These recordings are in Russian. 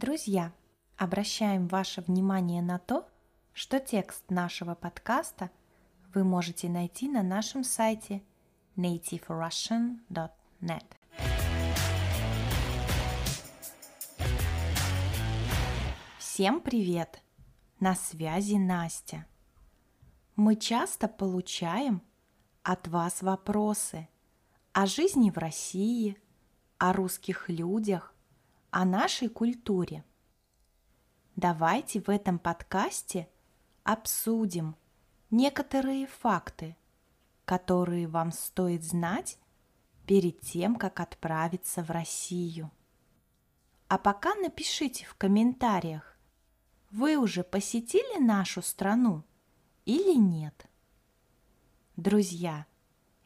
Друзья, обращаем ваше внимание на то, что текст нашего подкаста вы можете найти на нашем сайте nativerussian.net. Всем привет! На связи Настя. Мы часто получаем от вас вопросы о жизни в России, о русских людях, о нашей культуре. Давайте в этом подкасте обсудим некоторые факты, которые вам стоит знать перед тем, как отправиться в Россию. А пока напишите в комментариях, вы уже посетили нашу страну или нет. Друзья,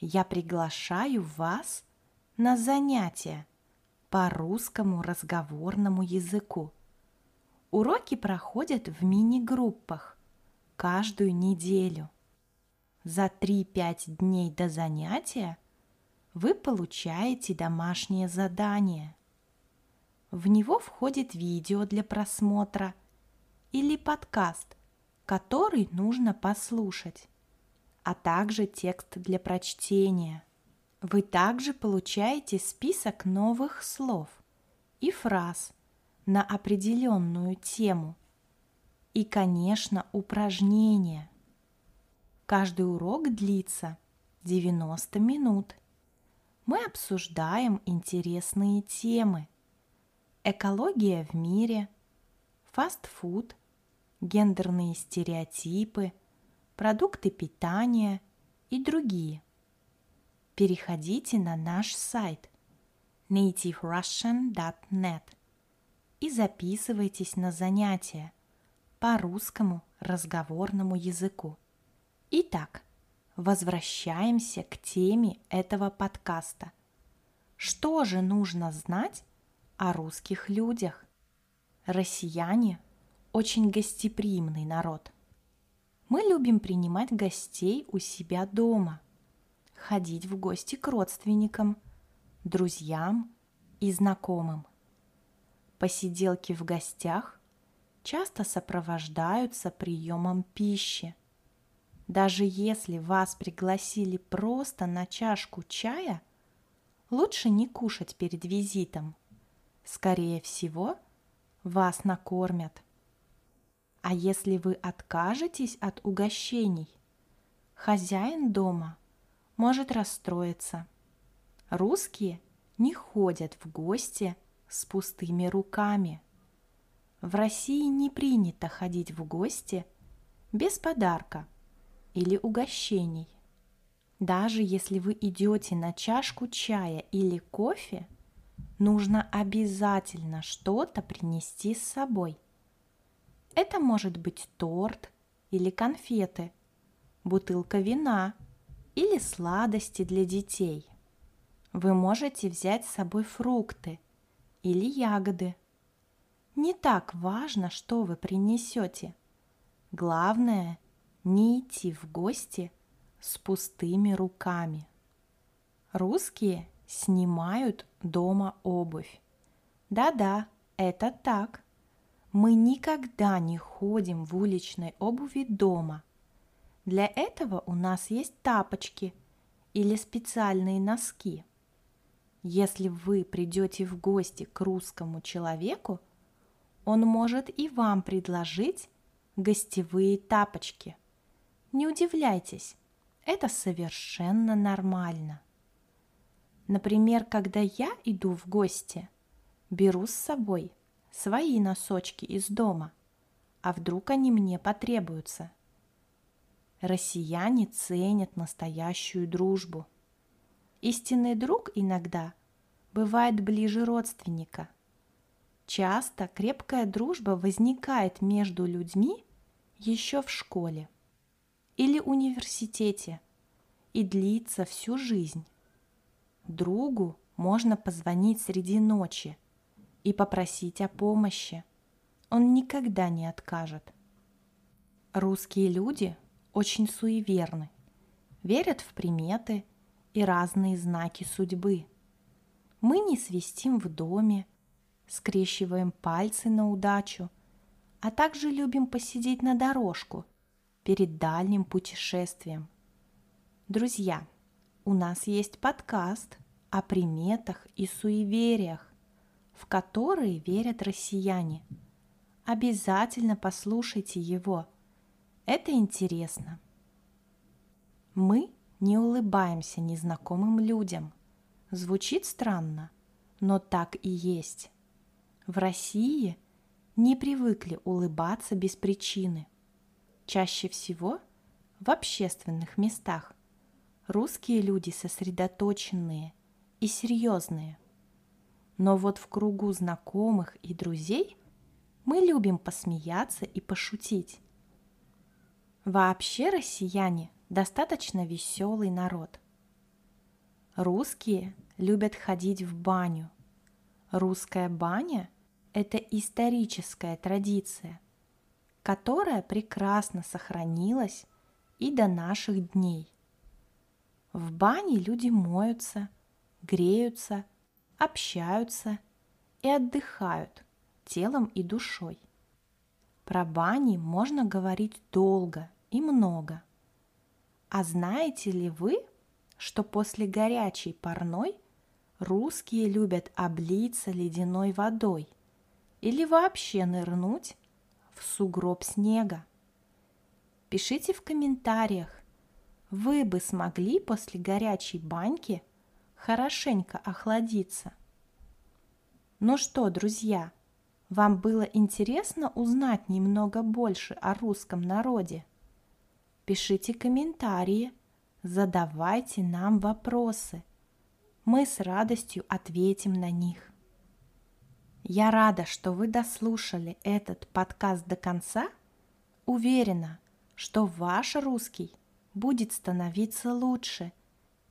я приглашаю вас на занятия – по русскому разговорному языку. Уроки проходят в мини-группах каждую неделю. За 3-5 дней до занятия вы получаете домашнее задание. В него входит видео для просмотра или подкаст, который нужно послушать, а также текст для прочтения – вы также получаете список новых слов и фраз на определенную тему и, конечно, упражнения. Каждый урок длится 90 минут. Мы обсуждаем интересные темы. Экология в мире, фастфуд, гендерные стереотипы, продукты питания и другие переходите на наш сайт nativerussian.net и записывайтесь на занятия по русскому разговорному языку. Итак, возвращаемся к теме этого подкаста. Что же нужно знать о русских людях? Россияне – очень гостеприимный народ. Мы любим принимать гостей у себя дома – ходить в гости к родственникам, друзьям и знакомым. Посиделки в гостях часто сопровождаются приемом пищи. Даже если вас пригласили просто на чашку чая, лучше не кушать перед визитом. Скорее всего, вас накормят. А если вы откажетесь от угощений, хозяин дома – может расстроиться. Русские не ходят в гости с пустыми руками. В России не принято ходить в гости без подарка или угощений. Даже если вы идете на чашку чая или кофе, нужно обязательно что-то принести с собой. Это может быть торт или конфеты, бутылка вина – или сладости для детей. Вы можете взять с собой фрукты или ягоды. Не так важно, что вы принесете. Главное – не идти в гости с пустыми руками. Русские снимают дома обувь. Да-да, это так. Мы никогда не ходим в уличной обуви дома – для этого у нас есть тапочки или специальные носки. Если вы придете в гости к русскому человеку, он может и вам предложить гостевые тапочки. Не удивляйтесь, это совершенно нормально. Например, когда я иду в гости, беру с собой свои носочки из дома, а вдруг они мне потребуются – Россияне ценят настоящую дружбу. Истинный друг иногда бывает ближе родственника. Часто крепкая дружба возникает между людьми еще в школе или университете и длится всю жизнь. Другу можно позвонить среди ночи и попросить о помощи. Он никогда не откажет. Русские люди очень суеверны, верят в приметы и разные знаки судьбы. Мы не свистим в доме скрещиваем пальцы на удачу, а также любим посидеть на дорожку перед дальним путешествием. Друзья, у нас есть подкаст о приметах и суевериях, в которые верят россияне. Обязательно послушайте его. Это интересно. Мы не улыбаемся незнакомым людям. Звучит странно, но так и есть. В России не привыкли улыбаться без причины. Чаще всего в общественных местах русские люди сосредоточенные и серьезные. Но вот в кругу знакомых и друзей мы любим посмеяться и пошутить. Вообще россияне достаточно веселый народ. Русские любят ходить в баню. Русская баня – это историческая традиция, которая прекрасно сохранилась и до наших дней. В бане люди моются, греются, общаются и отдыхают телом и душой. Про бани можно говорить долго и много. А знаете ли вы, что после горячей парной русские любят облиться ледяной водой или вообще нырнуть в сугроб снега? Пишите в комментариях, вы бы смогли после горячей баньки хорошенько охладиться. Ну что, друзья, вам было интересно узнать немного больше о русском народе? Пишите комментарии, задавайте нам вопросы. Мы с радостью ответим на них. Я рада, что вы дослушали этот подкаст до конца. Уверена, что ваш русский будет становиться лучше,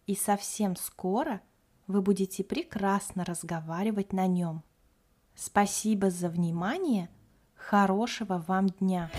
и совсем скоро вы будете прекрасно разговаривать на нем. Спасибо за внимание, хорошего вам дня!